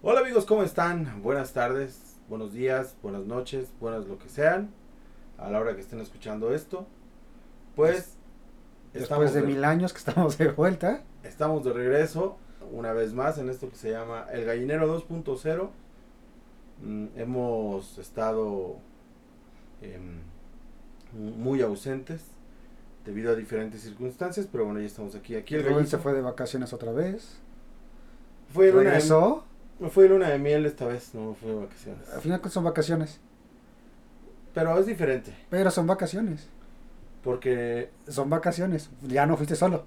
Hola amigos, ¿cómo están? Buenas tardes, buenos días, buenas noches, buenas lo que sean, a la hora que estén escuchando esto. Pues Después de mil años que estamos de vuelta. Estamos de regreso, una vez más, en esto que se llama El Gallinero 2.0. Mm, hemos estado em, muy ausentes debido a diferentes circunstancias, pero bueno, ya estamos aquí. Aquí el Rubén se fue de vacaciones otra vez. Fue ¿Regresó? No fue luna de miel esta vez, no fue de vacaciones. Al final son vacaciones. Pero es diferente. Pero son vacaciones. Porque... Son vacaciones. Ya no fuiste solo.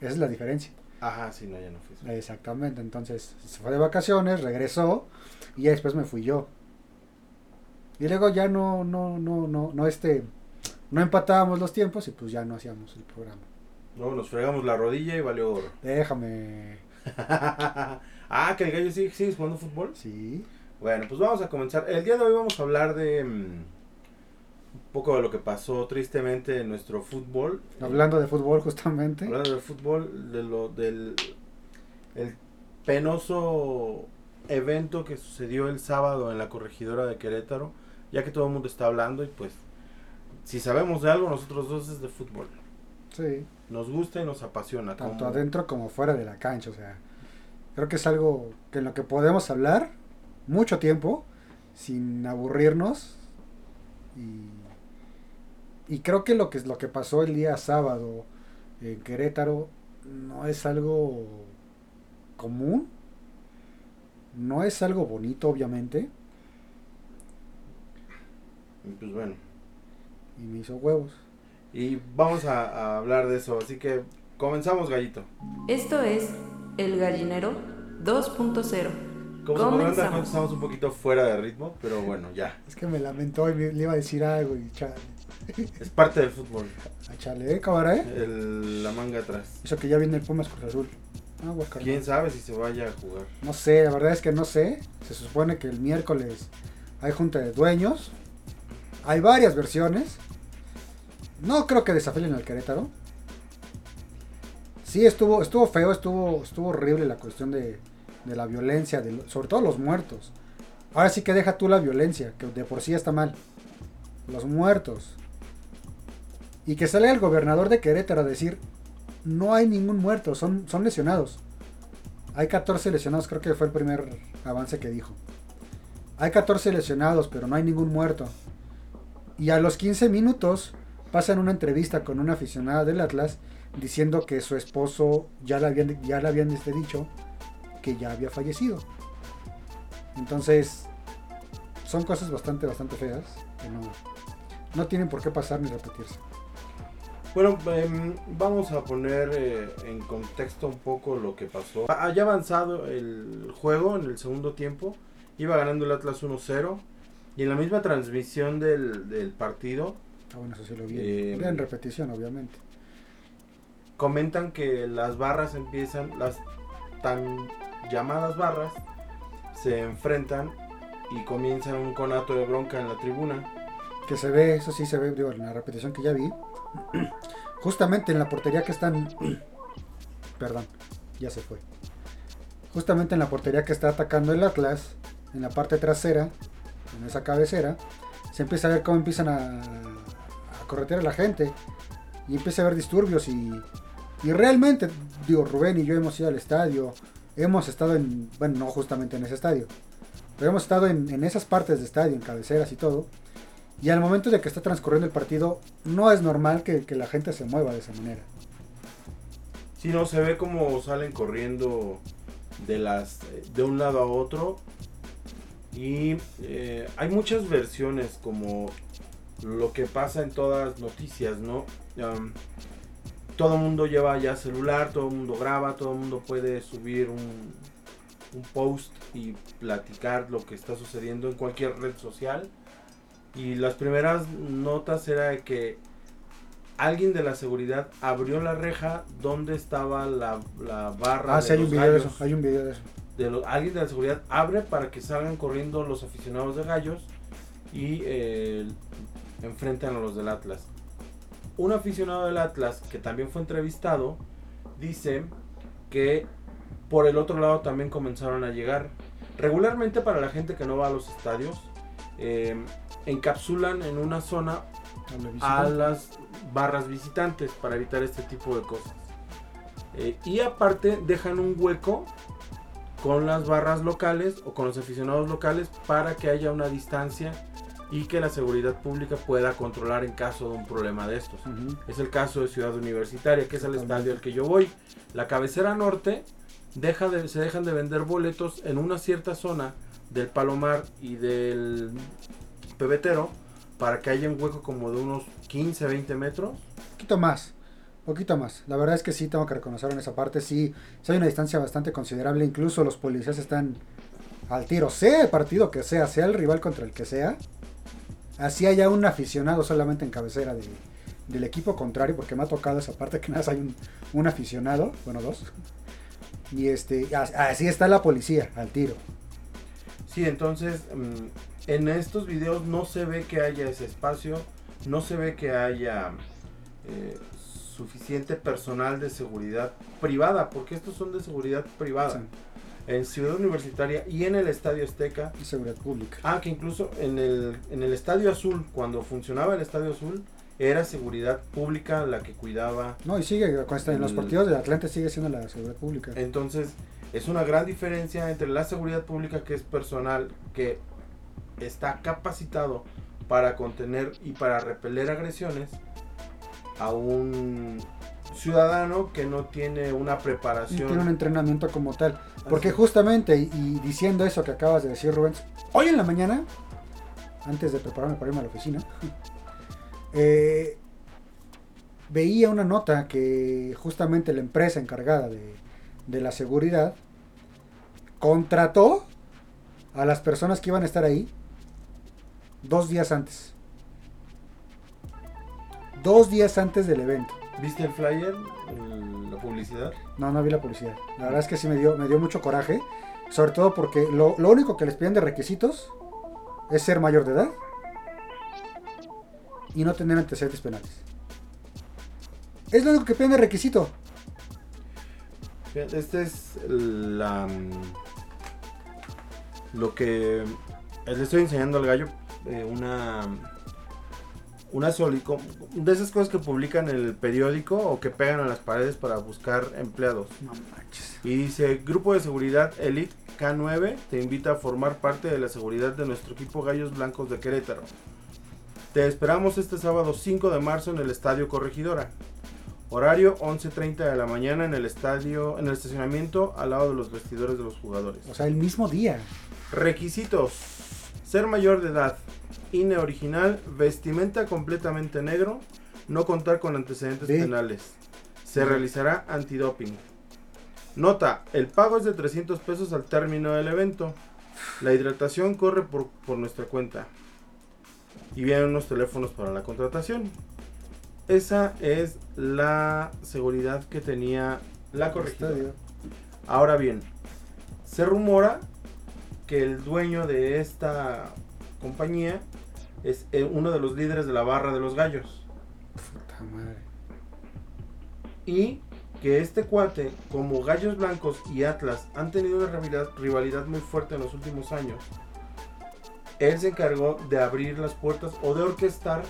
Esa es la diferencia. Ajá, sí, no, ya no fui solo. Exactamente. Entonces, se fue de vacaciones, regresó y ya después me fui yo. Y luego ya no, no, no, no, no, este, no empatábamos los tiempos y pues ya no hacíamos el programa. No, nos fregamos la rodilla y valió oro. Déjame. Ah, que el gallo sigue, sigue jugando fútbol. Sí. Bueno, pues vamos a comenzar. El día de hoy vamos a hablar de mm, un poco de lo que pasó tristemente en nuestro fútbol. Hablando de fútbol justamente. Hablando de fútbol, de lo del el penoso evento que sucedió el sábado en la corregidora de Querétaro, ya que todo el mundo está hablando y pues si sabemos de algo nosotros dos es de fútbol. Sí. Nos gusta y nos apasiona. Tanto adentro como fuera de la cancha, o sea Creo que es algo que en lo que podemos hablar mucho tiempo sin aburrirnos y, creo que lo que lo que pasó el día sábado en Querétaro no es algo común, no es algo bonito obviamente. Pues bueno. Y me hizo huevos. Y vamos a, a hablar de eso, así que comenzamos gallito. Esto es el Gallinero 2.0. Como dar estamos un poquito fuera de ritmo, pero bueno, ya. Es que me lamentó y le iba a decir algo y chale. Es parte del fútbol. A chale, ¿eh, cabrón? El, la manga atrás. Eso que ya viene el Pumas Cruz Azul. Ah, ¿Quién sabe si se vaya a jugar? No sé, la verdad es que no sé. Se supone que el miércoles hay junta de dueños. Hay varias versiones. No creo que desafilen al Querétaro. Sí, estuvo, estuvo feo, estuvo, estuvo horrible la cuestión de, la violencia, de, sobre todo los muertos. Ahora sí que deja tú la violencia, que de por sí está mal. Los muertos. Y que sale el gobernador de Querétaro a decir, no hay ningún muerto, son, son lesionados. Hay 14 lesionados, creo que fue el primer avance que dijo. Hay 14 lesionados, pero no hay ningún muerto. Y a los 15 minutos pasan una entrevista con una aficionada del Atlas diciendo que su esposo ya le habían, ya le habían este, dicho que ya había fallecido. Entonces, son cosas bastante, bastante feas que no, no tienen por qué pasar ni repetirse. Bueno, em, vamos a poner eh, en contexto un poco lo que pasó. Haya avanzado el juego en el segundo tiempo. Iba ganando el Atlas 1-0. Y en la misma transmisión del, partido. Ah, bueno, eso sí lo vi. Eh, en repetición, obviamente comentan que las barras empiezan, las tan llamadas barras, se enfrentan y comienzan un conato de bronca en la tribuna. Que se ve, eso sí se ve, digo, en la repetición que ya vi. Justamente en la portería que están. Perdón, ya se fue. Justamente en la portería que está atacando el Atlas, en la parte trasera, en esa cabecera, se empieza a ver cómo empiezan a, a corretear a la gente. Y empieza a haber disturbios y y realmente, digo, Rubén y yo hemos ido al estadio, hemos estado en, bueno, no justamente en ese estadio, pero hemos estado en, esas partes de estadio, en cabeceras y todo. Y al momento de que está transcurriendo el partido, no es normal que, la gente se mueva de esa manera. Si no, se ve como salen corriendo de, las, de un lado a otro. Y eh, hay muchas versiones como lo que pasa en todas las noticias, ¿no? Todo el mundo lleva ya celular, todo el mundo graba, todo el mundo puede subir un, post y platicar lo que está sucediendo en cualquier red social. Y las primeras notas era que alguien de la seguridad abrió la reja donde estaba la, barra. Ah, sí, hay un, video de eso, hay un video de eso. De alguien de la seguridad abre para que salgan corriendo los aficionados de gallos y eh, enfrentan a los del Atlas un aficionado del Atlas que también fue entrevistado dice que por el otro lado también comenzaron a llegar Regularmente para la gente que no va a los estadios, eh, encapsulan en una zona a las barras visitantes para evitar este tipo de cosas. Eh, y aparte dejan un hueco con las barras locales o con los aficionados locales para que haya una distancia y que la seguridad pública pueda controlar en caso de un problema de estos. Ujú. Es el caso de Ciudad Universitaria, que es el estadio al que yo voy. La cabecera norte deja de, se dejan de vender boletos en una cierta zona del Palomar y del Pebetero para que haya un hueco como de unos 15, 20 metros. poquito más, poquito más. La verdad es que sí tengo que reconocer en esa parte, sí, sí hay una distancia bastante considerable. Incluso los policías están al tiro, sea el partido que sea, sea el rival contra el que sea. Así haya un aficionado solamente en cabecera de- del equipo contrario, porque me ha tocado esa parte que nada más hay un, un aficionado, bueno, dos. Y este, as- así está la policía, al tiro. Sí, entonces mm, en estos videos no se ve que haya ese espacio, no se ve que haya eh, suficiente personal de seguridad privada, porque estos son de seguridad privada. Sí, En Ciudad Universitaria y en el Estadio Azteca. y seguridad pública. Ah, que incluso en el, en el Estadio Azul, cuando funcionaba el Estadio Azul, era seguridad pública la que cuidaba. No, y sigue, en los partidos de Atlante sigue siendo la seguridad pública. Entonces, es una gran diferencia entre la seguridad pública, que es personal, que está capacitado para contener y para repeler agresiones, a un ciudadano que no tiene una preparación. tiene un entrenamiento como tal. Porque Así. justamente, y, y diciendo eso que acabas de decir, Rubens, hoy en la mañana, antes de prepararme para irme a la oficina, eh, veía una nota que justamente la empresa encargada de, de la seguridad contrató a las personas que iban a estar ahí dos días antes. Dos días antes del evento. ¿Viste el flyer? El- la publicidad. No, no vi la publicidad. La verdad es que sí me dio, me dio mucho coraje. Sobre todo porque lo, lo único que les piden de requisitos es ser mayor de edad y no tener antecedentes penales. Es lo único que piden de requisito. Este es la lo que le estoy enseñando al gallo eh, una una soli- de esas cosas que publican en el periódico o que pegan a las paredes para buscar empleados. No manches. Y dice, Grupo de Seguridad Elite K9 te invita a formar parte de la seguridad de nuestro equipo Gallos Blancos de Querétaro. Te esperamos este sábado 5 de marzo en el Estadio Corregidora. Horario 11.30 de la mañana en el estadio, en el estacionamiento al lado de los vestidores de los jugadores. O sea, el mismo día. Requisitos. Ser mayor de edad. INE original. Vestimenta completamente negro. No contar con antecedentes penales. Se realizará antidoping. Nota. El pago es de 300 pesos al término del evento. La hidratación corre por, por nuestra cuenta. Y vienen unos teléfonos para la contratación. Esa es la seguridad que tenía la corregidora. Ahora bien, se rumora que el dueño de esta compañía es eh, uno de los líderes de la barra de los gallos. Puta madre. Y que este cuate, como Gallos Blancos y Atlas han tenido una rivalidad, rivalidad muy fuerte en los últimos años, él se encargó de abrir las puertas o de orquestar.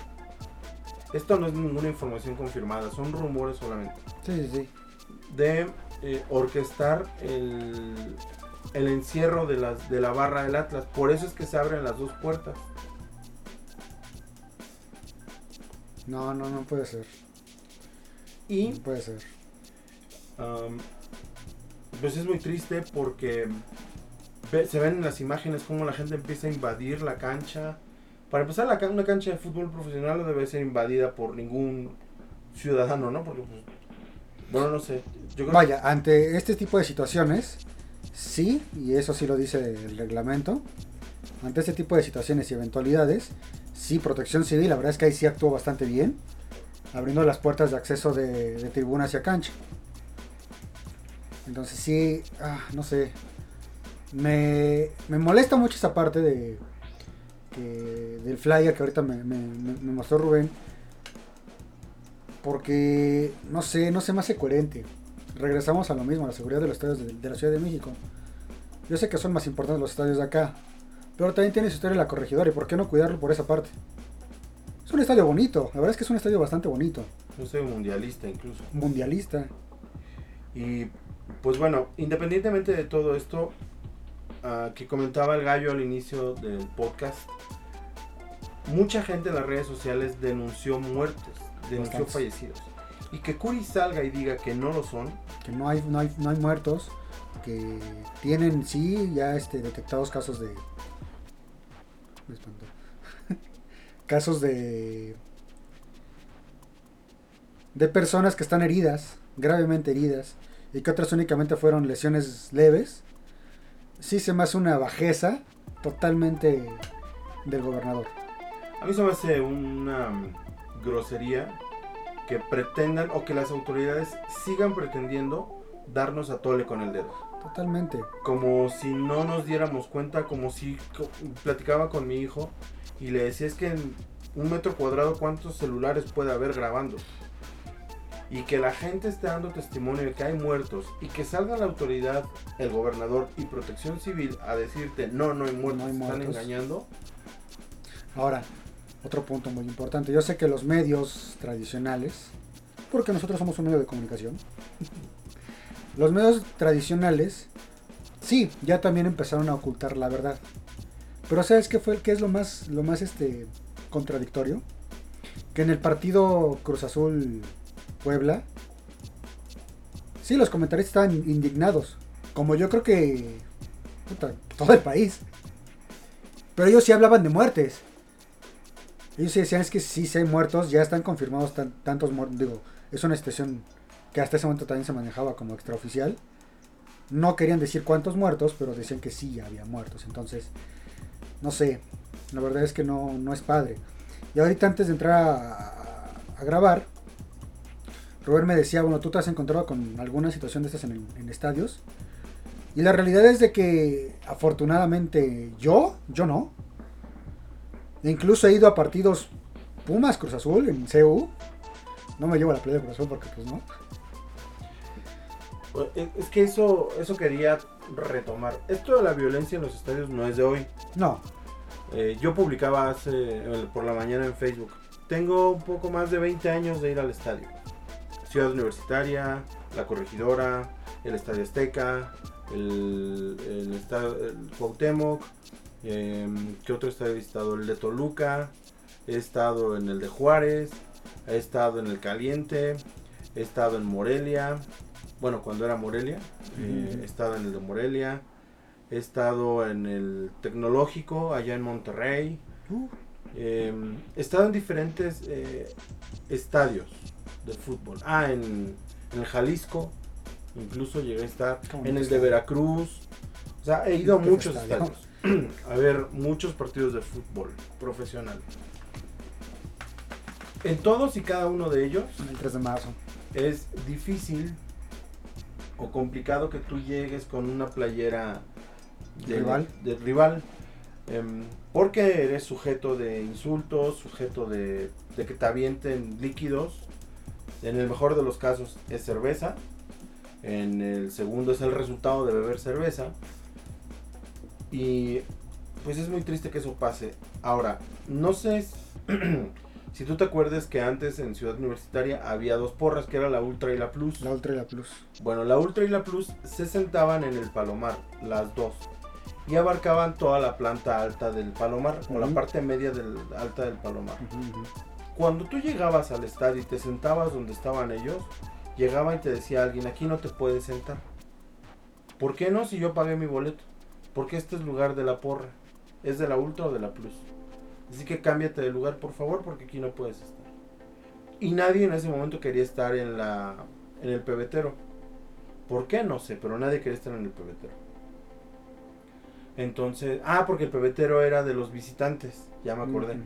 Esto no es ninguna información confirmada, son rumores solamente. Sí, sí, sí. de eh, orquestar el, el encierro de, las, de la barra del Atlas. Por eso es que se abren las dos puertas. No, no, no puede ser. Y No puede ser. um, pues es muy triste porque ve- se ven en las imágenes cómo la gente empieza a invadir la cancha. Para empezar, la, una cancha de fútbol profesional no debe ser invadida por ningún ciudadano, ¿no? Porque, pues, bueno, no sé. Yo creo Vaya, ante este tipo de situaciones, sí, y eso sí lo dice el reglamento, ante este tipo de situaciones y eventualidades, sí, Protección Civil, la verdad es que ahí sí actuó bastante bien, abriendo las puertas de acceso de, de tribuna hacia cancha. Entonces sí, ah, no sé, me, me molesta mucho esa parte de del flyer que ahorita me- me- me mostró Rubén, porque no sé, no se me hace coherente regresamos a lo mismo, a la seguridad de los estadios de, de la Ciudad de México. Yo sé que son más importantes los estadios de acá, pero también tiene su historia la corregidora, ¿y por qué no cuidarlo por esa parte? Es un estadio bonito, la verdad es que es un estadio bastante bonito, Yo soy mundialista incluso. mundialista. Y pues bueno, independientemente de todo esto ah, que comentaba el gallo al inicio del podcast, mucha gente en las redes sociales denunció muertes, denunció Bastantes. fallecidos. Y que Curi salga y diga que no lo son, que no hay, no hay, no hay muertos, que tienen sí ya este, detectados casos de... me espantó. casos de... de personas que están heridas, gravemente heridas, y que otras únicamente fueron lesiones leves, sí se me hace una bajeza totalmente del gobernador. a mí se me hace una grosería que pretendan o que las autoridades sigan pretendiendo darnos a tole con el dedo. Totalmente. como si no nos diéramos cuenta, como si platicaba con mi hijo y le decía es que en un metro cuadrado cuántos celulares puede haber grabando. Y que la gente esté dando testimonio de que hay muertos y que salga la autoridad, el gobernador y protección civil a decirte no, no hay muertos, No hay están muertos. engañando. Ahora, otro punto muy importante. Yo sé que los medios tradicionales, porque nosotros somos un medio de comunicación, los medios tradicionales, sí, ya también empezaron a ocultar la verdad. Pero ¿sabes qué fue qué es lo más, lo más este, contradictorio? Que en el partido Cruz Azul Puebla, sí, los comentaristas estaban indignados. Como yo creo que todo el país. Pero ellos sí hablaban de muertes. Ellos decían es que sí, sí hay muertos, ya están confirmados tan- tantos muertos. Digo, es una situación que hasta ese momento también se manejaba como extraoficial. No querían decir cuántos muertos, pero decían que sí había muertos. Entonces, no sé, la verdad es que no, no es padre. Y ahorita antes de entrar a, grabar, Robert me decía, bueno, tú te has encontrado con alguna situación de estas en, en estadios. Y la realidad es de que afortunadamente yo, yo no. Incluso he ido a partidos Pumas Cruz Azul en CU. No me llevo a la playa de Cruz Azul porque pues no. Es es que eso, eso quería retomar. Esto de la violencia en los estadios no es de hoy. No, Eh, yo publicaba hace, por la mañana en Facebook. Tengo un poco más de 20 años de ir al estadio. Ciudad Universitaria, La Corregidora, el Estadio Azteca, el, el, estadio, el Cuauhtémoc. Em, ¿Qué otro estadio he visitado? El de Toluca. He estado en el de Juárez. He estado en el Caliente. He estado en Morelia. Bueno, cuando era Morelia. eh, he estado en el de Morelia. He estado en el tecnológico allá en Monterrey. Uh, Eh, he estado en diferentes eh, estadios de fútbol. Ah, en, en el Jalisco. Incluso llegué a estar. En el de. Veracruz. O sea, he ido a muchos estadio. estadios. a ver muchos partidos de fútbol profesional. En todos y cada uno de ellos el 3 de marzo. es difícil o complicado que tú llegues con una playera de Rival. em, porque eres sujeto de insultos, sujeto de, de que te avienten líquidos. En el mejor de los casos es cerveza. En el segundo es el resultado de beber cerveza. Y pues es muy triste que eso pase. Ahora, no sé si tú te acuerdas que antes en Ciudad Universitaria había dos porras, que era la Ultra y la Plus. La Ultra y la Plus. Bueno, la Ultra y la Plus se sentaban en el Palomar, las dos. Y abarcaban toda la planta alta del Palomar, o la parte media del, alta del Palomar. Cuando tú llegabas al estadio y te sentabas donde estaban ellos, llegaba y te decía alguien, aquí no te puedes sentar. ¿Por qué no si yo pagué mi boleto? Porque este es lugar de la porra. ¿Es de la Ultra o de la Plus? Así que cámbiate de lugar, por favor, porque aquí no puedes estar. Y nadie en ese momento quería estar en la en el pebetero. ¿Por qué? No sé, pero nadie quería estar en el pebetero. Entonces, ah, porque el pebetero era de los visitantes, ya me acordé.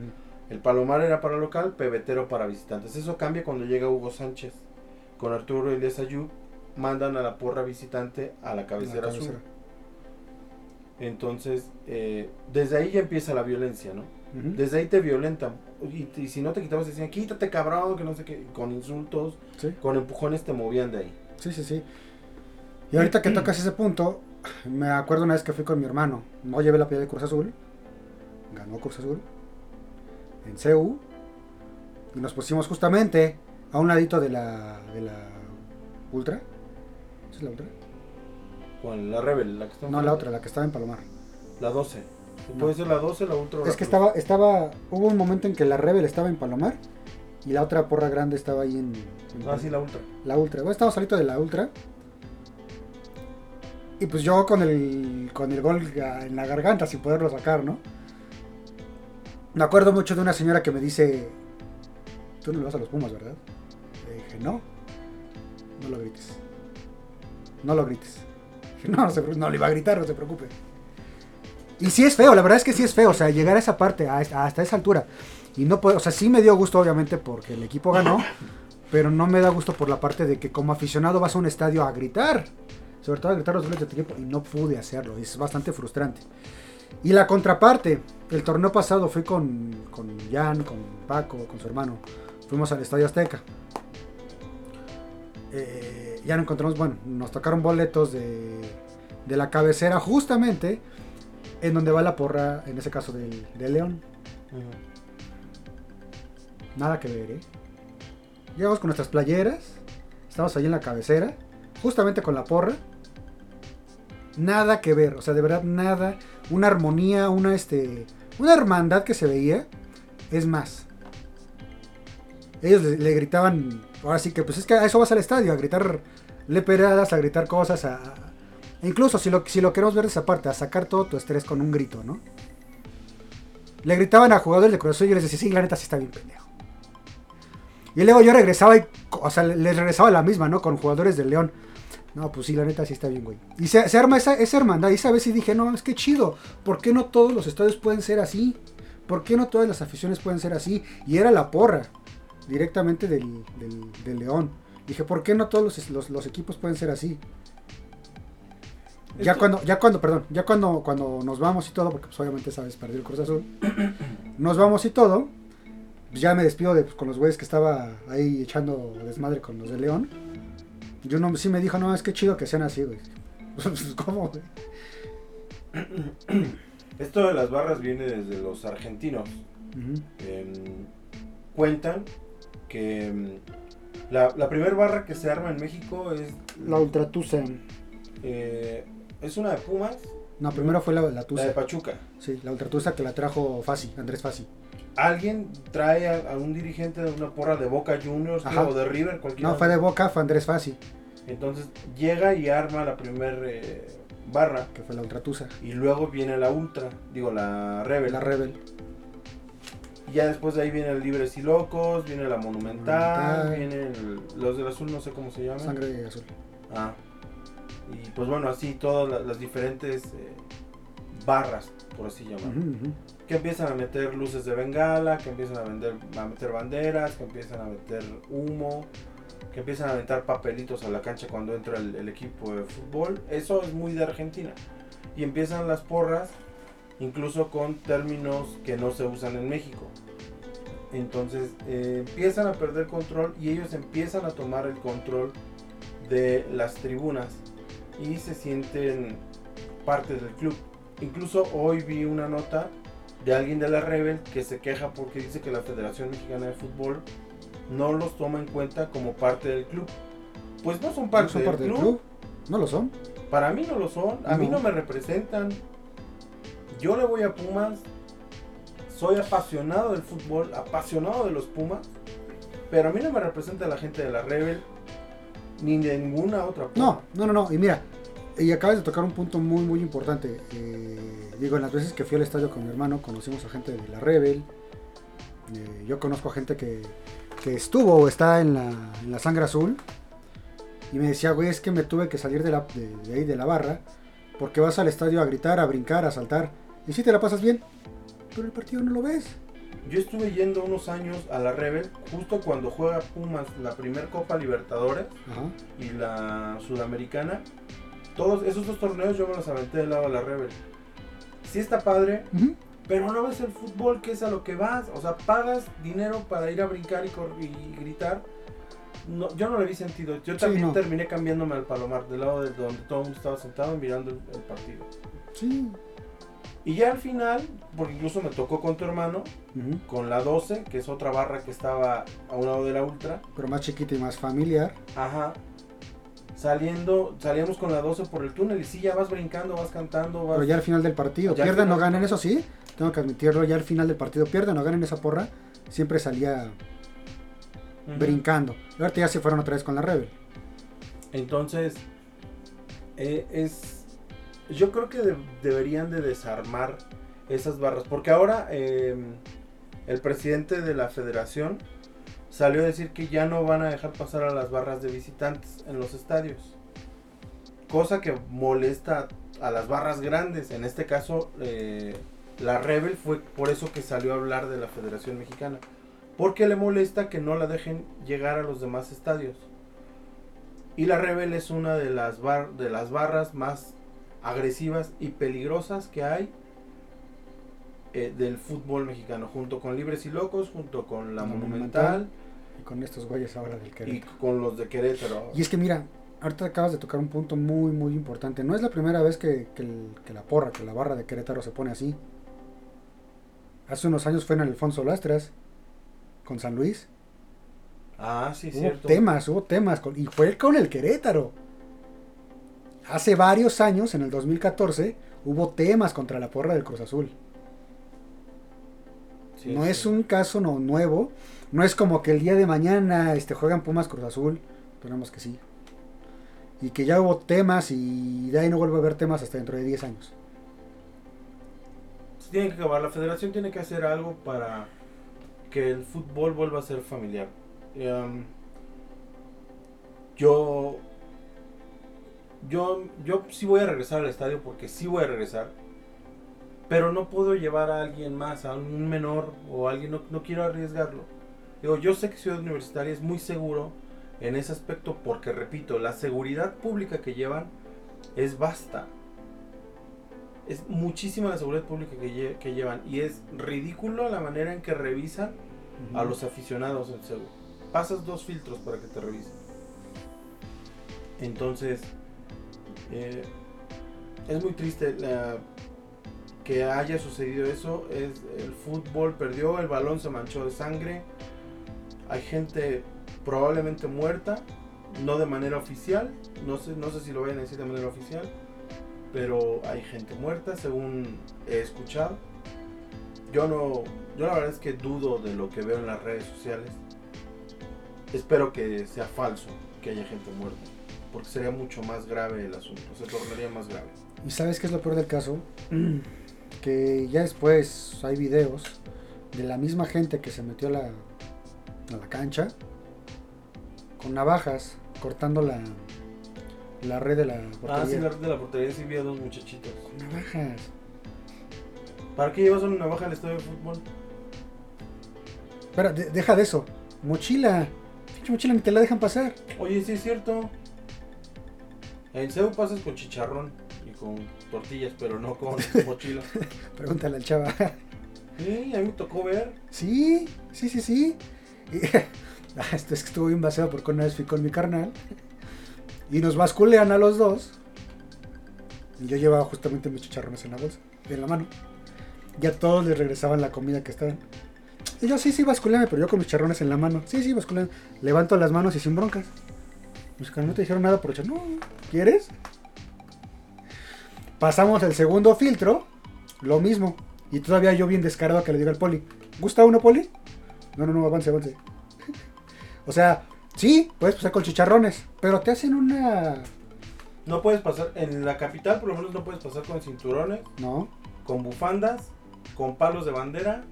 El Palomar era para local, pebetero para visitantes. Eso cambia cuando llega Hugo Sánchez. Con Arturo Elias Ayub mandan a la porra visitante a la cabecera, La sur. cabecera. Entonces, eh, desde ahí ya empieza la violencia, ¿no? Desde ahí te violentan. Y, y si no te quitabas, decían, quítate cabrón, que no sé qué. Con insultos, Sí. con empujones te movían de ahí. Sí, sí, sí. Y ahorita que tocas ese punto, Me acuerdo una vez que fui con mi hermano. No llevé la playa de Cruz Azul. Ganó Cruz Azul. En CU. Y nos pusimos justamente a un ladito de la, de la Ultra. ¿Es la Ultra? Con la Rebel, la que está No, la otra, la que estaba en Palomar. La 12. No. Puede ser la 12, la Ultra Es que estaba, estaba, hubo un momento en que la Rebel estaba en Palomar y la otra porra grande estaba ahí en, en Ah, sí, la Ultra. la Ultra. Bueno, estamos solito de la Ultra. Y pues yo con el, con el gol en la garganta sin poderlo sacar, ¿no? Me acuerdo mucho de una señora que me dice, tú no le vas a los Pumas, ¿verdad? Le dije, no, no lo grites. No lo grites. No, no, se no le iba a gritar, no se preocupe. Y sí es feo, la verdad es que sí es feo, o sea, llegar a esa parte, a- hasta esa altura. Y no puedo, o sea, sí me dio gusto obviamente porque el equipo ganó, pero no me da gusto por la parte de que como aficionado vas a un estadio a gritar, sobre todo a gritar los goles de tu equipo, y no pude hacerlo, es bastante frustrante. Y la contraparte, el torneo pasado fui con, con Jan, con Paco, con su hermano, fuimos al Estadio Azteca. Eh, ya no encontramos, bueno, nos tocaron boletos de, de la cabecera justamente en donde va la porra, en ese caso del, del León. Nada que ver, ¿eh? Llegamos con nuestras playeras. Estamos ahí en la cabecera. Justamente con la porra. Nada que ver. O sea, de verdad, nada. Una armonía, una este. Una hermandad que se veía. Es más. Ellos le, le gritaban. Ahora sí que, pues es que a eso vas al estadio. A gritar leperadas, a gritar cosas. A, e incluso si lo, si lo queremos ver de esa parte, a sacar todo tu estrés con un grito, ¿no? Le gritaban a jugadores de Cruz y yo les decía, sí, la neta sí está bien pendejo. Y luego yo regresaba y, o sea, les regresaba la misma, ¿no? Con jugadores del León. No, pues sí, la neta sí está bien, güey. Y se, se arma esa, esa hermandad. Y esa vez sí dije, no, es que chido. ¿Por qué no todos los estadios pueden ser así? ¿Por qué no todas las aficiones pueden ser así? Y era la porra, directamente del, del- del León. Dije, ¿por qué no todos los, los- los equipos pueden ser así? Ya Esto- cuando, ya cuando, perdón, ya cuando, cuando nos vamos y todo, porque pues obviamente sabes, perdió el Cruz Azul. Nos vamos y todo. pues, ya me despido de, pues, con los güeyes que estaba ahí echando desmadre con los de León. Y uno sí me dijo, no, es que chido que sean así, güey. Pues, ¿Cómo, güey? Esto de las barras viene desde los argentinos. Em, cuentan que em, la, la primera barra que se arma en México es, La Ultratusa. eh, es una de Pumas, No, primero fue la, la la Tusa. de Pachuca. Sí, la Ultratusa que la trajo Fasi, Andrés Fasi. Alguien trae a, a un dirigente de una porra de Boca Juniors Ajá. o de River, cualquiera. No, fue de Boca, fue Andrés Fasi, Entonces llega y arma la primera barra que fue la Ultratusa. y luego viene la Ultra, digo la Rebel. La Rebel. Y ya después de ahí vienen Libres y Locos, viene la Monumental, Monumental. vienen el- los del azul, no sé cómo se llaman. Sangre azul. Ah. Y pues bueno, así todas la- las diferentes eh, barras, por así llamar. Que empiezan a meter luces de bengala, que empiezan a, vender, a meter banderas, que empiezan a meter humo, que empiezan a aventar papelitos a la cancha cuando entra el, el equipo de fútbol. Eso es muy de Argentina. Y empiezan las porras, incluso con términos que no se usan en México. Entonces eh, empiezan a perder control y ellos empiezan a tomar el control de las tribunas y se sienten parte del club. Incluso hoy vi una nota de alguien de la Rebel que se queja porque dice que la Federación Mexicana de Fútbol no los toma en cuenta como parte del club. Pues no son parte, ¿No son del, parte del club. club? ¿No lo son? Para mí no lo son. A mí no me representan. Yo le voy a Pumas. Soy apasionado del fútbol, apasionado de los Pumas. Pero a mí no me representa la gente de la Rebel. Ni de ninguna otra No, no, no, no. Y mira, y acabas de tocar un punto muy, muy importante. Eh, digo, en las veces que fui al estadio con mi hermano, conocimos a gente de la Rebel. Eh, yo conozco a gente que, estuvo o está en la, en la sangre azul. Y me decía, güey, es que me tuve que salir de ahí de la barra. Porque vas al estadio a gritar, a brincar, a saltar. Y si te la pasas bien, pero el partido no lo ves. Yo estuve yendo unos años a la Rebel justo cuando juega Pumas la primer Copa Libertadores Ajá. y la Sudamericana. Todos esos dos torneos yo me los aventé del lado de la Rebel. Sí está padre, pero no ves el fútbol que es a lo que vas. O sea, pagas dinero para ir a brincar y, y gritar. no, yo no le vi sentido. Yo también no. terminé cambiándome al Palomar, del lado de donde todo el mundo estaba sentado mirando el, el partido. Sí. Y ya al final, porque incluso me tocó con tu hermano, con la 12, que es otra barra que estaba a un lado de la Ultra. Pero más chiquita y más familiar. Ajá. Saliendo, salíamos con la 12 por el túnel y sí, ya vas brincando, vas cantando, vas... Pero ya al final del partido, Ya pierdan o final- ganen, eso sí, tengo que admitirlo, ya al final del partido, pierdan o ganen esa porra, siempre salía brincando. Y ahorita ya se fueron otra vez con la Rebel. Entonces, eh, es. Yo creo que de- deberían de desarmar esas barras. Porque ahora eh, el presidente de la federación salió a decir que ya no van a dejar pasar a las barras de visitantes en los estadios. Cosa que molesta a las barras grandes. En este caso, eh, la Rebel fue por eso que salió a hablar de la Federación Mexicana. Porque le molesta que no la dejen llegar a los demás estadios. Y la Rebel es una de las, bar- de las barras más agresivas y peligrosas que hay eh, del fútbol mexicano, junto con Libres y Locos, junto con la La Monumental Y con estos güeyes ahora del y Querétaro. con los de Querétaro. Y es que mira, ahorita acabas de tocar un punto muy, muy importante. No es la primera vez que, que el- que la porra, que la barra de Querétaro se pone así. Hace unos años fue en Alfonso Lastras, con San Luis. Ah, sí, hubo cierto. temas, hubo temas, con- y fue con el Querétaro. Hace varios años, en el 2014, hubo temas contra la porra del Cruz Azul. Sí, no sí. es un caso no, nuevo, no es como que el día de mañana este, juegan Pumas Cruz Azul, esperamos que sí. Y que ya hubo temas y de ahí no vuelve a haber temas hasta dentro de 10 años. Se tiene que acabar. La federación tiene que hacer algo para que el fútbol vuelva a ser familiar. Em, yo, yo, yo sí voy a regresar al estadio porque sí voy a regresar. Pero no puedo llevar a alguien más, a un menor o a alguien, no, no quiero arriesgarlo. Digo, yo sé que Ciudad Universitaria es muy seguro en ese aspecto porque, repito, la seguridad pública que llevan es vasta. Es muchísima la seguridad pública que, lle- que llevan y es ridículo la manera en que revisan a los aficionados en CEU. Pasas dos filtros para que te revisen. Entonces, eh, es muy triste que haya sucedido eso. Es, el fútbol perdió, el balón se manchó de sangre. Hay gente probablemente muerta, no de manera oficial. No sé, no sé si lo vayan a decir de manera oficial. Pero hay gente muerta, según he escuchado. Yo no, yo la verdad es que dudo de lo que veo en las redes sociales. Espero que sea falso, que haya gente muerta, porque sería mucho más grave el asunto, se tornaría más grave. ¿Y sabes qué es lo peor del caso? Que ya después hay videos de la misma gente que se metió a la, a la cancha con navajas cortando la, la red de la Ah, portería. sí, la red de la portería sí vi a dos muchachitos. Con navajas. ¿Para qué llevas una navaja al estadio de fútbol? Espera, de- deja de eso. Mochila. Pinche mochila ni te la dejan pasar. Oye, sí es cierto. En CEU pasas con chicharrón y con tortillas, pero no con mochila. Pregúntale al chava. Sí, a mí me tocó ver. Sí, sí, sí, sí. Y- Ah, esto es que estuvo bien vaciado porque una vez fui con mi carnal y nos basculean a los dos. Y yo llevaba justamente mis chicharrones en la bolsa, en la mano. Ya todos les regresaban la comida que estaban. Y yo, sí, sí, basculeame, pero yo con mis chicharrones en la mano. Sí, sí, basculeame. Levanto las manos y sin broncas. Mis carnales no te dijeron nada por echar. No, ¿quieres? Pasamos el segundo filtro, lo mismo. Y todavía yo bien descarado que le diga al poli, ¿gusta uno, poli? No, no, no, avance, avance. o sea, sí, puedes pasar con chicharrones, pero te hacen una... No puedes pasar, en la capital por lo menos no puedes pasar con cinturones, No, con bufandas, con palos de bandera,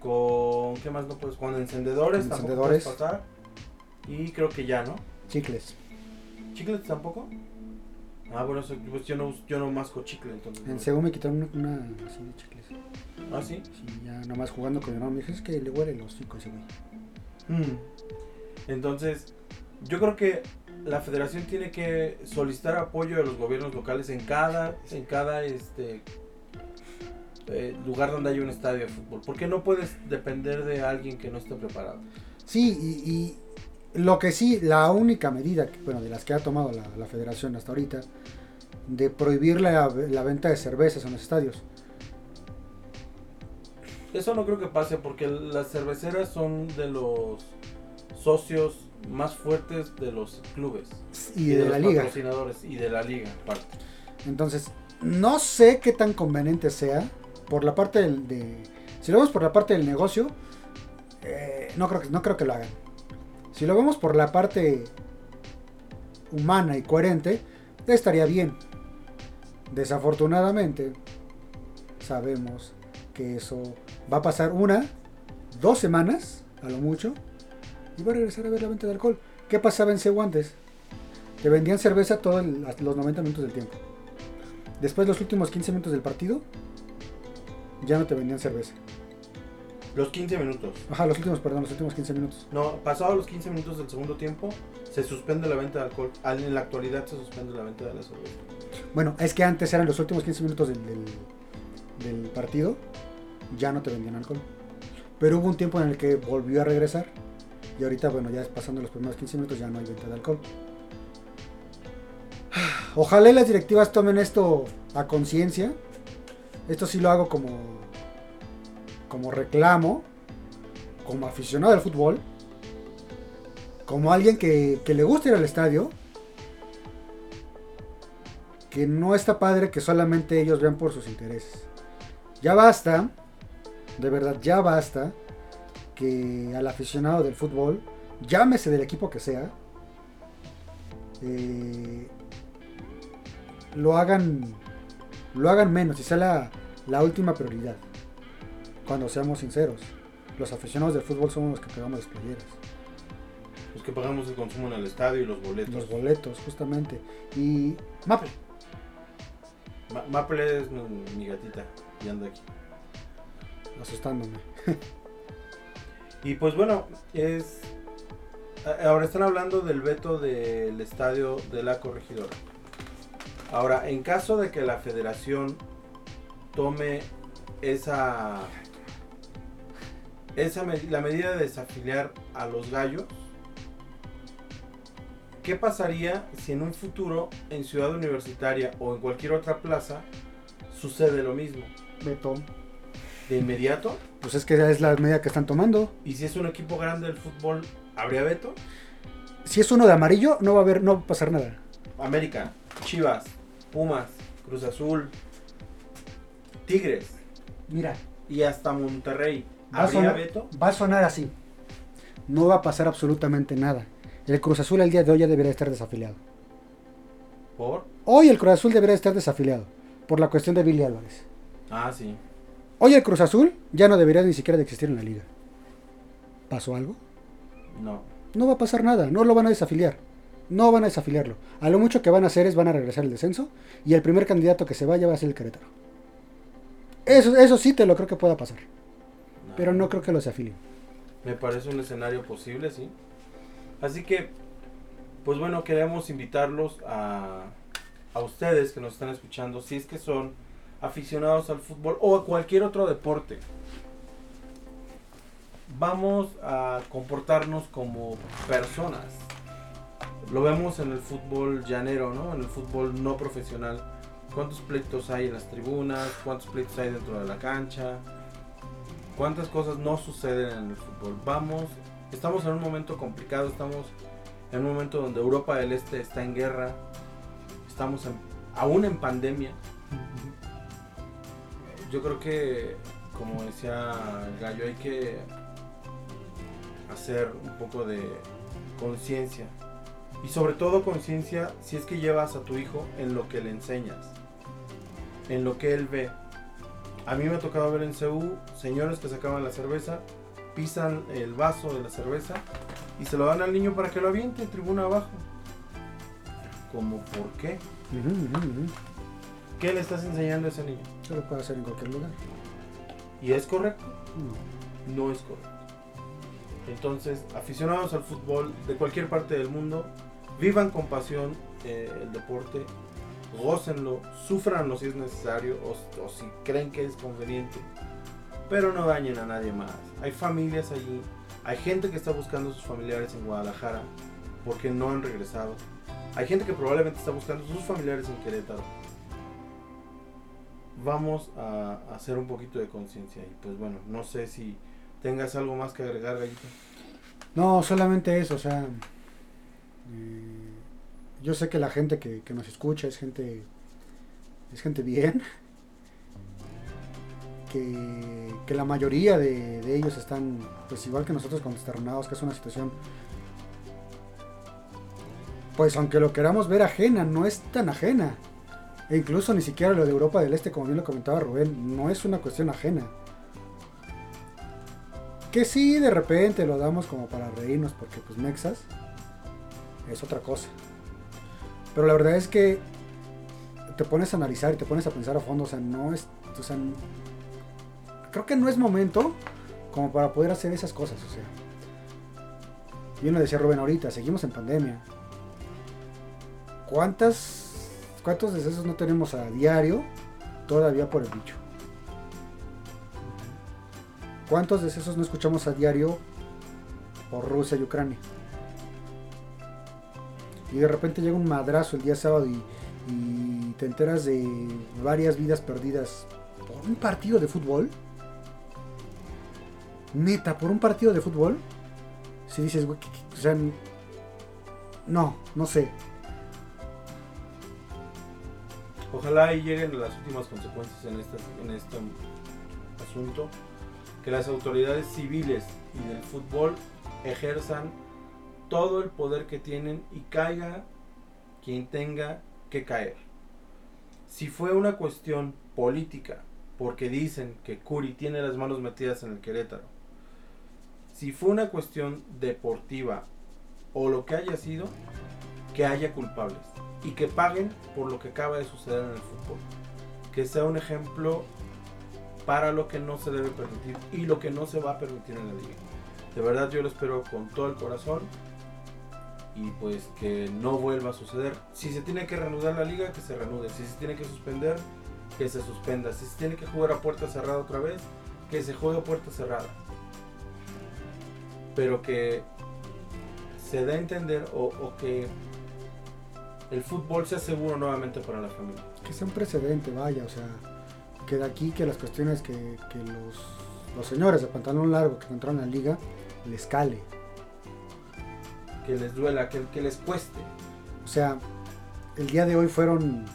con... ¿Qué más no puedes? Con encendedores, Con tampoco encendedores. puedes pasar. Y creo que ya, ¿no? Chicles. ¿Chicles tampoco? Ah, bueno, pues yo no, yo no masco chicle, entonces. En. Seúl me quitaron una, una así de chicles. Ah, sí. Sí, ya nomás jugando con mi hermano me dije, es que le huele el hocico ese güey. Mm. Entonces, yo creo que la federación tiene que solicitar apoyo de los gobiernos locales en cada, en cada este eh, lugar donde haya un estadio de fútbol. Porque no puedes depender de alguien que no esté preparado. Sí, y, y Lo que sí, la única medida, que, bueno, de las que ha tomado la, la federación hasta ahorita, de prohibir la, la venta de cervezas en los estadios. Eso no creo que pase porque las cerveceras son de los socios más fuertes de los clubes Y, de, los la liga. patrocinadores y de la liga aparte. Entonces, no sé qué tan conveniente sea por la parte del, de... Si lo vemos por la parte del negocio, eh, no, creo que, no creo que lo hagan. Si lo vemos por la parte humana y coherente, estaría bien. Desafortunadamente, sabemos que eso va a pasar una, dos semanas, a lo mucho, y va a regresar a ver la venta de alcohol. ¿Qué pasaba en antes? Te vendían cerveza todos los 90 minutos del tiempo. Después, los últimos 15 minutos del partido, ya no te vendían cerveza. Los 15 minutos. Ajá, los últimos, perdón, los últimos 15 minutos. No, pasados los 15 minutos del segundo tiempo, se suspende la venta de alcohol. Al- En la actualidad se suspende la venta de la cerveza. Bueno, es que antes eran los últimos 15 minutos del, del- del partido, ya no te vendían alcohol. Pero hubo un tiempo en el que volvió a regresar. Y ahorita, bueno, ya pasando los primeros 15 minutos ya no hay venta de alcohol. Ojalá y las directivas tomen esto a conciencia. Esto sí lo hago como, como reclamo, como aficionado al fútbol, como alguien que, le gusta ir al estadio. Que no está padre que solamente ellos vean por sus intereses. Ya basta, de verdad, ya basta que al aficionado del fútbol, llámese del equipo que sea, eh, lo hagan lo hagan menos y sea la última prioridad. Cuando seamos sinceros, los aficionados del fútbol somos los que pegamos las playeras, Los que pagamos el consumo en el estadio y los boletos. los boletos, justamente. Y Maple, Ma- Maple es mi, gatita y anda aquí. asustándome. Y pues bueno, es. Ahora están hablando del veto del estadio de la corregidora. Ahora, en caso de que la federación tome esa. Esa me- la medida de desafiliar a los gallos, ¿qué pasaría si en un futuro en Ciudad Universitaria o en cualquier otra plaza sucede lo mismo? Beto. De inmediato, Pues es que es la medida que están tomando. y si es un equipo grande del fútbol, ¿habría veto? Si es uno de amarillo, no va a haber, no va a pasar nada. América, Chivas, Pumas, Cruz Azul, Tigres Mira, y hasta Monterrey. Va a, ¿Habría sonar, va a sonar así. No va a pasar absolutamente nada. El Cruz Azul el día de hoy ya debería estar desafiliado. ¿Por? Hoy el Cruz Azul debería estar desafiliado. Por la cuestión de Billy Álvarez. Ah, sí. Hoy el Cruz Azul ya no debería ni siquiera de existir en la liga. ¿Pasó algo? No. No va a pasar nada, no lo van a desafiliar. No van a desafiliarlo. A lo mucho que van a hacer es van a regresar el descenso y el primer candidato que se vaya va a ser el Querétaro. Eso, eso sí te lo creo que pueda pasar, pero no creo que los afilien. Me parece un escenario posible, sí. Así que, pues bueno, queremos invitarlos a, a ustedes que nos están escuchando, si es que son aficionados al fútbol o a cualquier otro deporte. Vamos a comportarnos como personas. Lo vemos en el fútbol llanero, ¿no? En el fútbol no profesional. ¿Cuántos pleitos hay en las tribunas? ¿Cuántos pleitos hay dentro de la cancha? Cuántas cosas no suceden en el fútbol. Vamos, estamos en un momento complicado, estamos en un momento donde Europa del Este está en guerra, estamos en- aún en pandemia. Yo creo que, como decía el gallo, hay que hacer un poco de conciencia. Y sobre todo conciencia si es que llevas a tu hijo en lo que le enseñas, en lo que él ve. A mí me ha tocado ver en CU señores que sacaban la cerveza, pisan el vaso de la cerveza y se lo dan al niño para que lo aviente tribuna abajo. ¿Cómo por qué? ¿Qué le estás enseñando a ese niño? Eso lo puede hacer en cualquier lugar. ¿Y es correcto? No. No es correcto. Entonces, aficionados al fútbol de cualquier parte del mundo, vivan con pasión eh, el deporte, gócenlo, sufranlo si es necesario o, o si creen que es conveniente, pero no dañen a nadie más. Hay familias allí, Hay gente que está buscando a sus familiares en Guadalajara porque no han regresado. Hay gente que probablemente está buscando a sus familiares en Querétaro. Vamos a hacer un poquito de conciencia y pues bueno, no sé si tengas algo más que agregar, Gallito. No, solamente eso, o sea, yo sé que la gente que, nos escucha es gente, es gente bien, que, la mayoría de, de ellos están, pues igual que nosotros consternados, que es una situación, pues aunque lo queramos ver ajena, no es tan ajena. E incluso ni siquiera lo de Europa del Este, como bien lo comentaba Rubén, no es una cuestión ajena. Que sí, de repente lo damos como para reírnos, porque pues Mexas es otra cosa. Pero la verdad es que te pones a analizar y te pones a pensar a fondo, o sea, no es, o sea, creo que no es momento como para poder hacer esas cosas, o sea. Bien lo decía Rubén ahorita, seguimos en pandemia. ¿Cuántas, cuántos decesos no tenemos a diario todavía por el bicho? ¿Cuántos decesos no escuchamos a diario por Rusia y Ucrania? Y de repente llega un madrazo el día sábado y, te enteras de varias vidas perdidas por un partido de fútbol. Neta, por un partido de fútbol. Si dices, güey, o sea, no, no sé. Ojalá y lleguen las últimas consecuencias en este, en este asunto. Que las autoridades civiles y del fútbol ejerzan todo el poder que tienen y caiga quien tenga que caer. Si fue una cuestión política, porque dicen que Curi tiene las manos metidas en el Querétaro, si fue una cuestión deportiva o lo que haya sido, que haya culpables y que paguen por lo que acaba de suceder en el fútbol. Que sea un ejemplo para lo que no se debe permitir y lo que no se va a permitir en la liga. De verdad yo lo espero con todo el corazón y pues que no vuelva a suceder. Si se tiene que reanudar la liga, que se reanude. Si se tiene que suspender, que se suspenda. Si se tiene que jugar a puerta cerrada otra vez, que se juegue a puerta cerrada. Pero que se dé a entender o, que el fútbol sea seguro nuevamente para la familia. Que sea un precedente, vaya, o sea, que de aquí que las cuestiones que, que los, los señores de pantalón largo que entraron a la liga les cale. Que les duela, que, que les cueste. O sea, el día de hoy fueron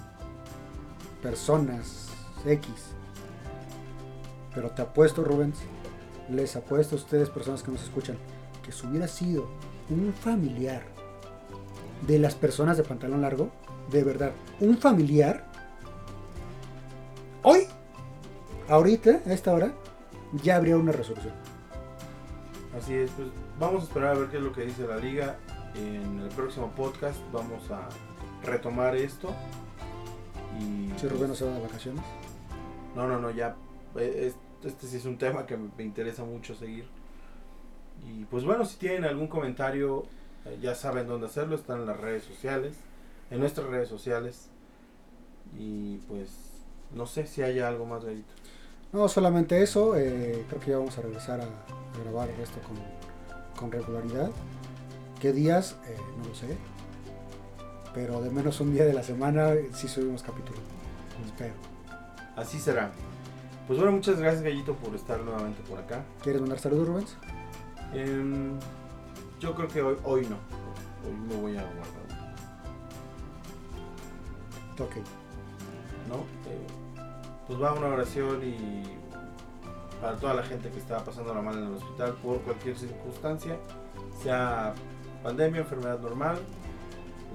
personas X. Pero te apuesto, Rubens, les apuesto a ustedes, personas que nos escuchan, que si hubiera sido un familiar de las personas de pantalón largo, de verdad, un familiar, hoy, ahorita, a esta hora, ya habría una resolución. Así es, pues vamos a esperar a ver qué es lo que dice la liga. En el próximo podcast vamos a retomar esto. Y Si Rubén no se va de vacaciones. No, no, no, ya. es- Este sí es un tema que me interesa mucho seguir. Y pues bueno, si tienen algún comentario, eh, ya saben dónde hacerlo. Están en las redes sociales, en nuestras redes sociales. Y pues no sé si haya algo más, Gallito. No, solamente eso. eh, creo que ya vamos a regresar a, a grabar esto con, con regularidad. ¿Qué días? Eh, no lo sé. Pero de menos un día de la semana sí subimos capítulo. Espero. Así será. Pues bueno, muchas gracias, Gallito, por estar nuevamente por acá. ¿Quieres mandar saludos, Rubens? Em, yo creo que hoy, hoy no. Hoy me voy a guardar. Ok. Pues va una oración y para toda la gente que está pasando la mal en el hospital por cualquier circunstancia, sea pandemia, enfermedad normal,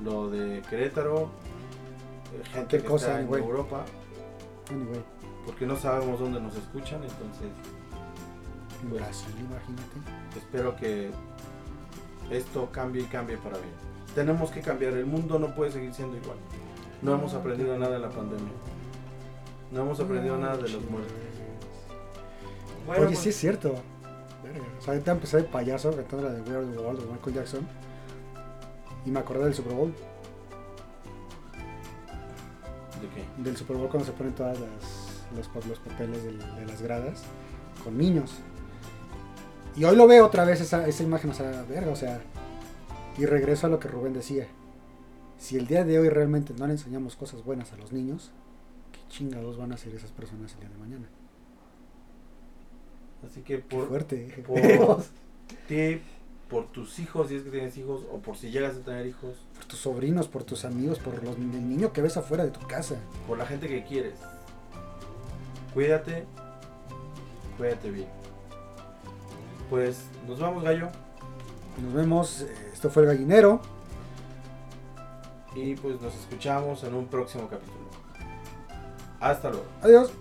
lo de Querétaro, eh, gente que cosa, está en. Europa, Anyway, porque no sabemos dónde nos escuchan, entonces en Pues- Brasil, imagínate. espero que esto cambie y cambie para bien. Tenemos que cambiar, el mundo no puede seguir siendo igual. No hemos aprendido nada de la pandemia. No hemos aprendido nada de los muertos. Oye, pues- sí es cierto. Verga. O sea, ahorita empecé de payaso cantando la de We Are the World de Michael Jackson. Y me acordé del Super Bowl. ¿De qué? Del Super Bowl cuando se ponen todas las, los, los papeles del- de las gradas con niños. Y hoy lo veo otra vez esa, esa imagen, o sea, verga, o sea. Y regreso a lo que Rubén decía. Si el día de hoy realmente no le enseñamos cosas buenas a los niños, ¿qué chingados van a hacer esas personas el día de mañana? Así que Qué por, fuerte. por ti, por tus hijos, si es que tienes hijos, o por si llegas a tener hijos, por tus sobrinos, por tus amigos, por los, el niño que ves afuera de tu casa. por la gente que quieres. Cuídate, cuídate bien. Pues nos vamos, gallo. Nos vemos. eh, Esto fue el gallinero. Y pues nos escuchamos en un próximo capítulo. Hasta luego. Adiós.